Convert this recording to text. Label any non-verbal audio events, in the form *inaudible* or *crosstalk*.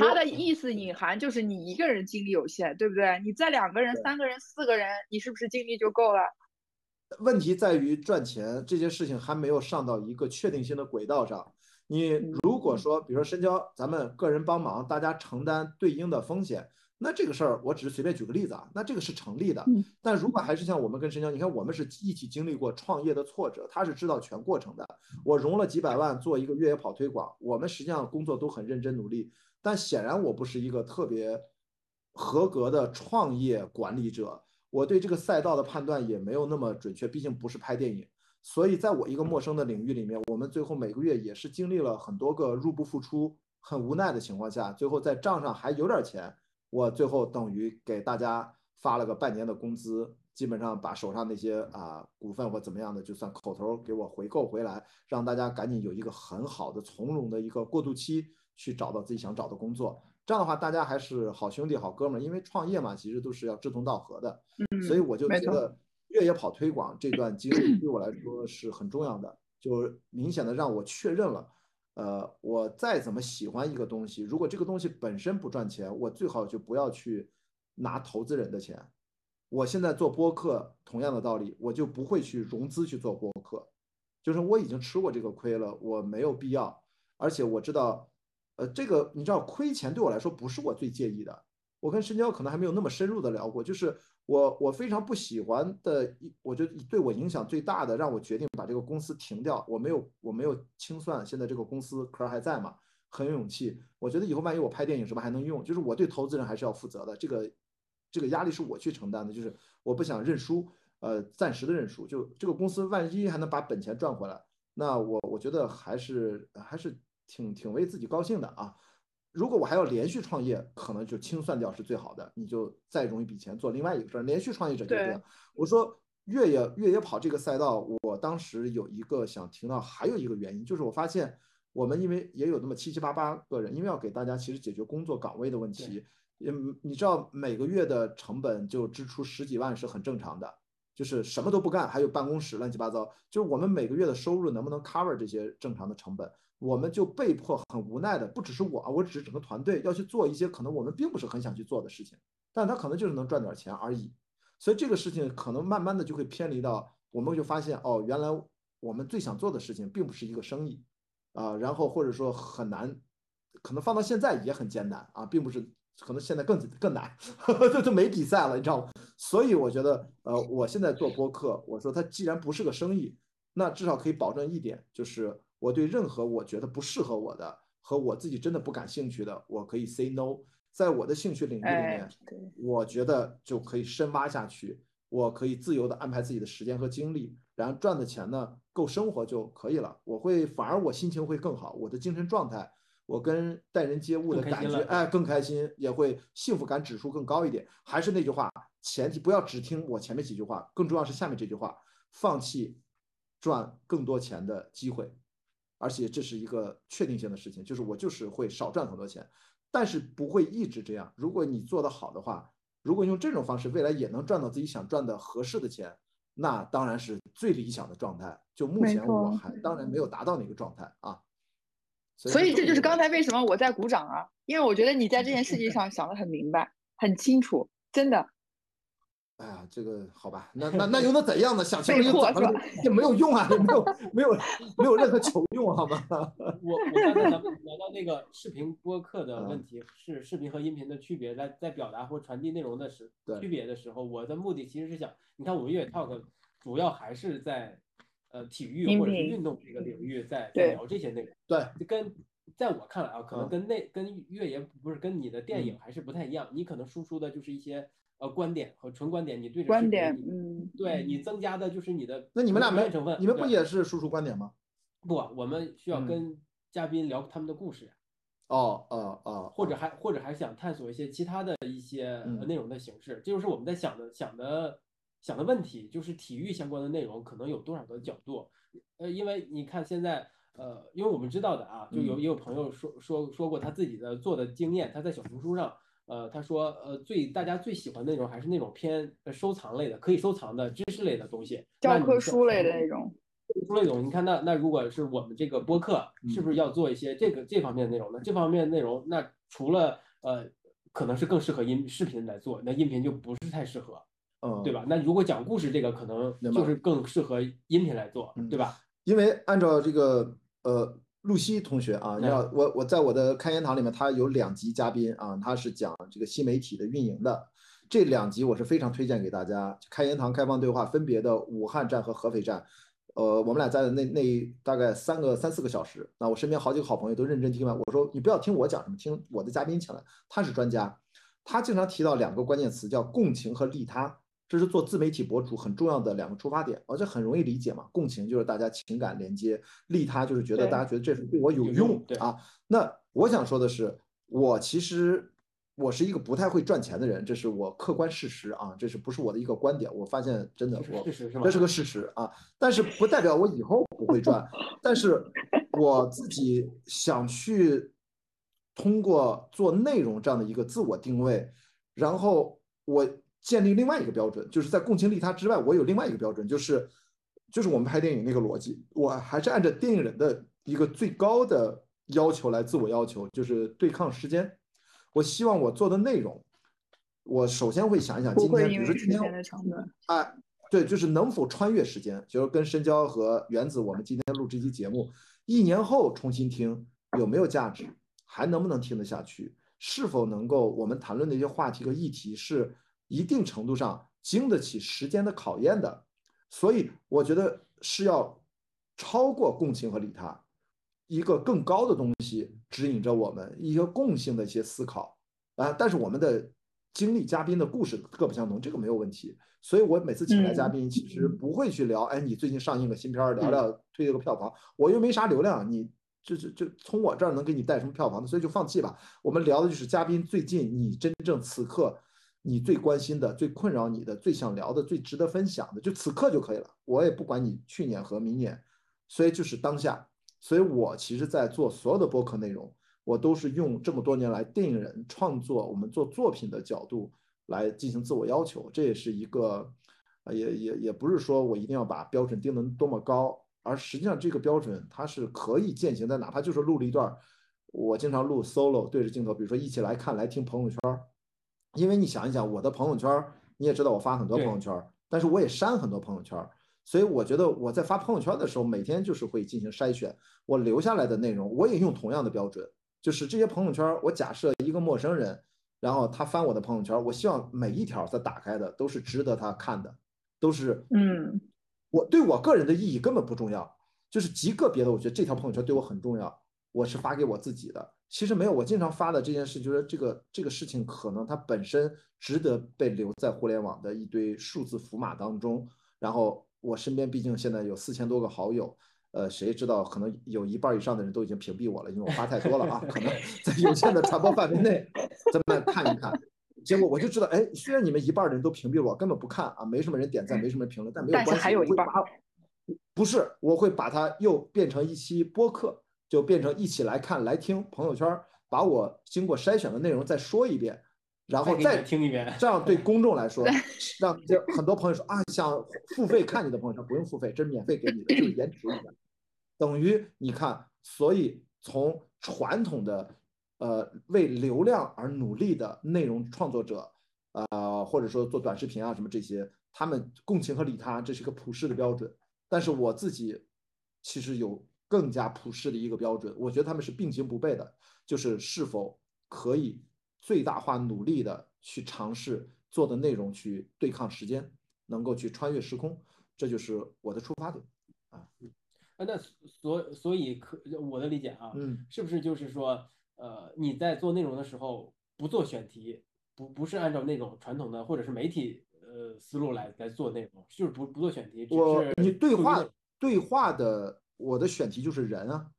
他的意思隐含就是你一个人精力有限，对不对？你再两个人、三个人、四个人，你是不是精力就够了？问题在于赚钱这件事情还没有上到一个确定性的轨道上。你如果说，比如说深交，咱们个人帮忙，大家承担对应的风险，那这个事儿我只是随便举个例子啊，那这个是成立的。但如果还是像我们跟深交，你看我们是一起经历过创业的挫折，他是知道全过程的。我融了几百万做一个越野跑推广，我们实际上工作都很认真努力，但显然我不是一个特别合格的创业管理者。我对这个赛道的判断也没有那么准确，毕竟不是拍电影，所以在我一个陌生的领域里面，我们最后每个月也是经历了很多个入不敷出、很无奈的情况下，最后在账上还有点钱，我最后等于给大家发了个半年的工资，基本上把手上那些啊股份或怎么样的，就算口头给我回购回来，让大家赶紧有一个很好的从容的一个过渡期，去找到自己想找的工作。这样的话，大家还是好兄弟、好哥们儿，因为创业嘛，其实都是要志同道合的。嗯，所以我就觉得越野跑推广这段经历对我来说是很重要的，就明显的让我确认了，呃，我再怎么喜欢一个东西，如果这个东西本身不赚钱，我最好就不要去拿投资人的钱。我现在做播客，同样的道理，我就不会去融资去做播客，就是我已经吃过这个亏了，我没有必要，而且我知道。呃，这个你知道，亏钱对我来说不是我最介意的。我跟深交可能还没有那么深入的聊过，就是我我非常不喜欢的一，我觉得对我影响最大的，让我决定把这个公司停掉。我没有我没有清算，现在这个公司壳还在嘛，很有勇气。我觉得以后万一我拍电影什么还能用，就是我对投资人还是要负责的。这个这个压力是我去承担的，就是我不想认输，呃，暂时的认输。就这个公司万一还能把本钱赚回来，那我我觉得还是还是。挺挺为自己高兴的啊！如果我还要连续创业，可能就清算掉是最好的，你就再融一笔钱做另外一个事儿。连续创业者就这样。我说越野越野跑这个赛道，我当时有一个想停到，还有一个原因就是我发现我们因为也有那么七七八八个人，因为要给大家其实解决工作岗位的问题，嗯，你知道每个月的成本就支出十几万是很正常的，就是什么都不干，还有办公室乱七八糟，就是我们每个月的收入能不能 cover 这些正常的成本？我们就被迫很无奈的，不只是我啊，我只是整个团队要去做一些可能我们并不是很想去做的事情，但他可能就是能赚点钱而已。所以这个事情可能慢慢的就会偏离到，我们就发现哦，原来我们最想做的事情并不是一个生意啊，然后或者说很难，可能放到现在也很艰难啊，并不是，可能现在更更难，*laughs* 就就没比赛了，你知道吗？所以我觉得，呃，我现在做播客，我说它既然不是个生意，那至少可以保证一点，就是。我对任何我觉得不适合我的和我自己真的不感兴趣的，我可以 say no。在我的兴趣领域里面，我觉得就可以深挖下去，我可以自由的安排自己的时间和精力，然后赚的钱呢够生活就可以了。我会反而我心情会更好，我的精神状态，我跟待人接物的感觉，哎，更开心，也会幸福感指数更高一点。还是那句话，前提不要只听我前面几句话，更重要是下面这句话：放弃赚更多钱的机会。而且这是一个确定性的事情，就是我就是会少赚很多钱，但是不会一直这样。如果你做得好的话，如果用这种方式，未来也能赚到自己想赚的合适的钱，那当然是最理想的状态。就目前我还当然没有达到那个状态啊。所以这就是刚才为什么我在鼓掌啊，因为我觉得你在这件事情上想得很明白、很清楚，真的。哎呀，这个好吧，那那那又能怎样呢？想清楚又怎么了？也没有用啊，也没有没有没有任何求用，好吗？*laughs* 我我刚才聊到那个视频播客的问题，是视频和音频的区别，在在表达或传递内容的时区别的时候，我的目的其实是想，你看我们越野 talk 主要还是在呃体育或者是运动这个领域在在聊这些内容，对，就跟在我看来啊，可能跟那跟越野不是跟你的电影还是不太一样，你可能输出的就是一些。呃，观点和纯观点，你对着观点，嗯，对你增加的就是你的。那你们俩没成分，你们不也是输出观点吗？不，我们需要跟嘉宾聊他们的故事。哦哦哦，或者还或者还想探索一些其他的一些内容的形式，这就是我们在想的想的想的问题，就是体育相关的内容可能有多少个角度？呃，因为你看现在，呃，因为我们知道的啊，就有也有朋友说说说过他自己的做的经验，他在小红书上。呃，他说，呃，最大家最喜欢的那种还是那种偏收藏类的，可以收藏的知识类的东西，教科书类的那种。朱磊总，你看那那如果是我们这个播客，是不是要做一些这个这方面的内容呢？这方面内容，那除了呃，可能是更适合音视频来做，那音频就不是太适合，嗯，对吧？那如果讲故事这个，可能就是更适合音频来做，对吧？因为按照这个呃，露西同学啊，你要我我在我的开言堂里面，他有两集嘉宾啊，他是讲这个新媒体的运营的。这两集我是非常推荐给大家。开言堂开放对话分别的武汉站和合肥站，呃，我们俩在那那大概三个三四个小时。那我身边好几个好朋友都认真听完。我说你不要听我讲什么，听我的嘉宾讲来，他是专家，他经常提到两个关键词叫共情和利他，这是做自媒体博主很重要的两个出发点。而且很容易理解嘛，共情就是大家情感连接，利他就是觉得大家觉得这是对我有用啊。那我想说的是，我其实。我是一个不太会赚钱的人，这是我客观事实啊，这是不是我的一个观点？我发现真的，我这是个事实啊，但是不代表我以后不会赚。*laughs* 但是我自己想去通过做内容这样的一个自我定位，然后我建立另外一个标准，就是在共情利他之外，我有另外一个标准，就是就是我们拍电影那个逻辑，我还是按照电影人的一个最高的要求来自我要求，就是对抗时间。我希望我做的内容，我首先会想一想今天，比如说今天，哎，对，就是能否穿越时间，就是跟深交和原子，我们今天录这期节目，一年后重新听有没有价值，还能不能听得下去，是否能够我们谈论的一些话题和议题是一定程度上经得起时间的考验的，所以我觉得是要超过共情和利他。一个更高的东西指引着我们一个共性的一些思考啊，但是我们的经历、嘉宾的故事各不相同，这个没有问题。所以我每次请来嘉宾，其实不会去聊，哎，你最近上映个新片儿，聊聊推这个票房，我又没啥流量，你就就就从我这儿能给你带什么票房的，所以就放弃吧。我们聊的就是嘉宾最近你真正此刻你最关心的、最困扰你的、最想聊的、最值得分享的，就此刻就可以了。我也不管你去年和明年，所以就是当下。所以，我其实，在做所有的播客内容，我都是用这么多年来电影人创作、我们做作品的角度来进行自我要求。这也是一个，也也也不是说我一定要把标准定得多么高，而实际上这个标准它是可以践行的。哪怕就是录了一段，我经常录 solo 对着镜头，比如说一起来看、来听朋友圈，因为你想一想，我的朋友圈，你也知道我发很多朋友圈，但是我也删很多朋友圈。所以我觉得我在发朋友圈的时候，每天就是会进行筛选，我留下来的内容，我也用同样的标准，就是这些朋友圈，我假设一个陌生人，然后他翻我的朋友圈，我希望每一条他打开的都是值得他看的，都是嗯，我对我个人的意义根本不重要，就是极个别的，我觉得这条朋友圈对我很重要，我是发给我自己的。其实没有，我经常发的这件事，就是这个这个事情可能它本身值得被留在互联网的一堆数字符码当中，然后。我身边毕竟现在有四千多个好友，呃，谁知道可能有一半以上的人都已经屏蔽我了，因为我发太多了啊，可能 *laughs* 在有限的传播范围内，咱们看一看。结果我就知道，哎，虽然你们一半的人都屏蔽了我，根本不看啊，没什么人点赞，没什么评论，但没有关系，我会把，不是，我会把它又变成一期播客，就变成一起来看来听朋友圈，把我经过筛选的内容再说一遍。然后再听一遍，这样对公众来说，让这很多朋友说啊，想付费看你的朋友圈，不用付费，这是免费给你的，就是延迟一下，等于你看，所以从传统的呃为流量而努力的内容创作者，呃或者说做短视频啊什么这些，他们共情和利他，这是一个普世的标准。但是我自己其实有更加普世的一个标准，我觉得他们是并行不悖的，就是是否可以。最大化努力的去尝试做的内容，去对抗时间，能够去穿越时空，这就是我的出发点啊。啊，那所所以可我的理解啊，嗯，是不是就是说，呃，你在做内容的时候不做选题，不不是按照那种传统的或者是媒体呃思路来来做内容，就是不不做选题，我你对话对话的我的选题就是人啊，